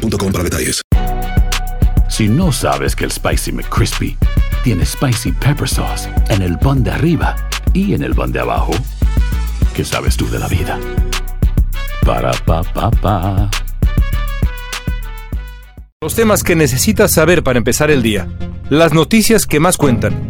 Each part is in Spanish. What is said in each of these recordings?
para detalles. Si no sabes que el Spicy McCrispy tiene Spicy Pepper Sauce en el pan de arriba y en el pan de abajo, ¿qué sabes tú de la vida? Para, pa, pa, pa. Los temas que necesitas saber para empezar el día. Las noticias que más cuentan.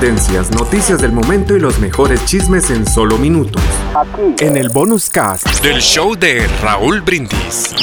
Tendencias, noticias del momento y los mejores chismes en solo minutos. Aquí. En el bonus cast del show de Raúl Brindis.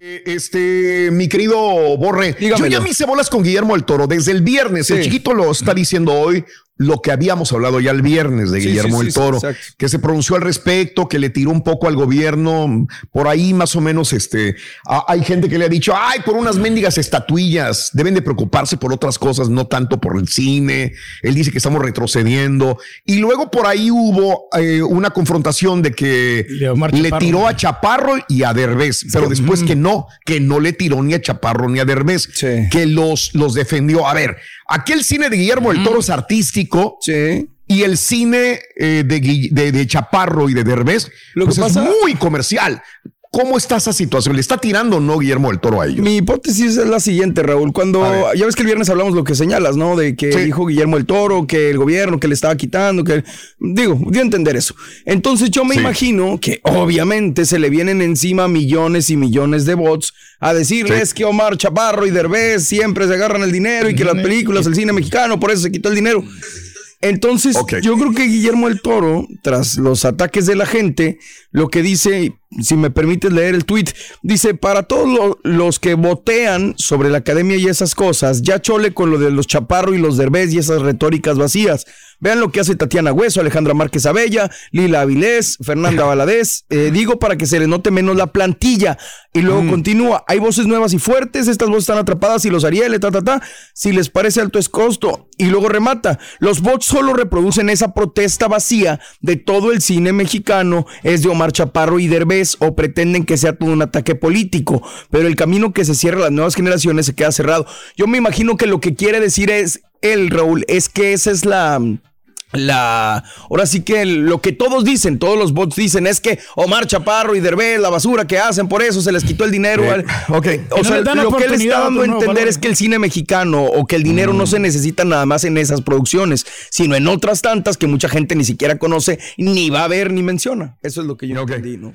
Este, mi querido Borre, yo ya me hice bolas con Guillermo el Toro desde el viernes. El chiquito lo está diciendo hoy lo que habíamos hablado ya el viernes de Sí, Guillermo sí, el sí, Toro, sí, que se pronunció al respecto, que le tiró un poco al gobierno. Por ahí más o menos, este, a- hay gente que le ha dicho, ay, por unas mendigas estatuillas, deben de preocuparse por otras cosas, no tanto por el cine. Él dice que estamos retrocediendo. Y luego por ahí hubo eh, una confrontación de que le tiró a Chaparro y a Derbez, pero después que no, que no le tiró ni a Chaparro ni a Derbez, Sí. que los, los defendió. A ver, aquel cine de Guillermo el Toro es artístico Sí. y el cine eh, de, Gui- de- de Chaparro y de Derbez Lo que pues pasa- es muy comercial. ¿Cómo está esa situación? ¿Le está tirando o no Guillermo el Toro a ellos? Mi hipótesis es la siguiente, Raúl. Cuando ya ves que el viernes hablamos lo que señalas, ¿no? De que Sí. dijo Guillermo el Toro, que el gobierno que le estaba quitando, que digo, dio a entender eso. Entonces yo me Sí. imagino que obviamente se le vienen encima millones y millones de bots a decirles Sí. que Omar Chaparro y Derbez siempre se agarran el dinero y que las películas, el cine mexicano, por eso se quitó el dinero. Entonces, yo creo que Guillermo el Toro, tras los ataques de la gente, lo que dice, si me permites leer el tweet, dice, para todos lo- los que votean sobre la academia y esas cosas, ya chole con lo de los chaparro y los derbez y esas retóricas vacías. Vean lo que hace Tatiana Hueso, Alejandra Márquez Abella, Lila Avilés, Fernanda Valadez. Eh, digo para que se le note menos la plantilla. Y luego continúa. Hay voces nuevas y fuertes. Estas voces están atrapadas y los Ariel, ta, ta, ta. Si les parece alto es costo. Y luego remata. Los bots solo reproducen esa protesta vacía de todo el cine mexicano. Es de Omar Chaparro y Derbez o pretenden que sea todo un ataque político. Pero el camino que se cierra a las nuevas generaciones se queda cerrado. Yo me imagino que lo que quiere decir es él, Raúl, es que esa es la la ahora sí que lo que todos dicen, todos los bots dicen es que Omar Chaparro y Derbez, la basura que hacen, por eso se les quitó el dinero. Eh. O sea, les dan lo que él está dando a entender valor. es que el cine mexicano o que el dinero no Mm. se necesita nada más en esas producciones, sino en otras tantas que mucha gente ni siquiera conoce, ni va a ver ni menciona. Eso es lo que yo entendí, ¿no?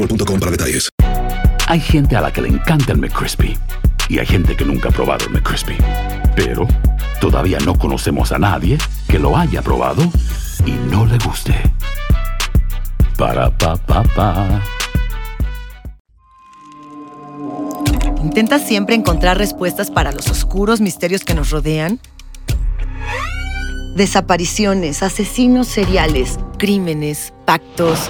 boostmobile.com para detalles. Hay gente a la que le encanta el McCrispy y hay gente que nunca ha probado el McCrispy. Pero todavía no conocemos a nadie que lo haya probado y no le guste. Para pa pa pa. ¿Intentas siempre encontrar respuestas para los oscuros misterios que nos rodean? Desapariciones, asesinos seriales, crímenes, pactos.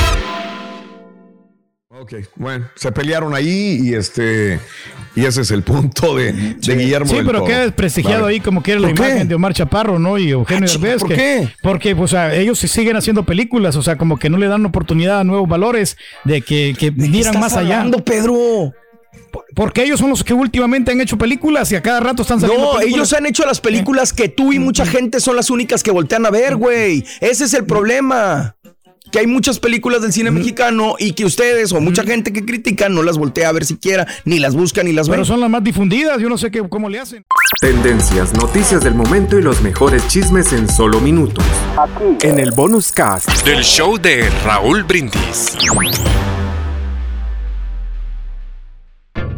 Ok, bueno, se pelearon ahí y este y ese es el punto de, de Guillermo. Sí, del pero queda desprestigiado Vale. ahí como quiere la imagen de Omar Chaparro, ¿no? Y Eugenio Ah, Derbez. ¿por que- qué? Porque, pues, o sea, ellos siguen haciendo películas, o sea, como que no le dan oportunidad a nuevos valores de que, que miran estás más allá. hablando, Pedro? Porque ellos son los que últimamente han hecho películas y a cada rato están saliendo No, películas. ellos han hecho las películas que tú y mucha gente son las únicas que voltean a ver, güey. Ese es el problema. Que hay muchas películas del cine mexicano y que ustedes o mucha gente que critican no las voltea a ver siquiera, ni las busca ni las ve. Pero son las más difundidas, yo no sé qué, cómo le hacen. Tendencias, noticias del momento y los mejores chismes en solo minutos. En el bonus cast del show de Raúl Brindis.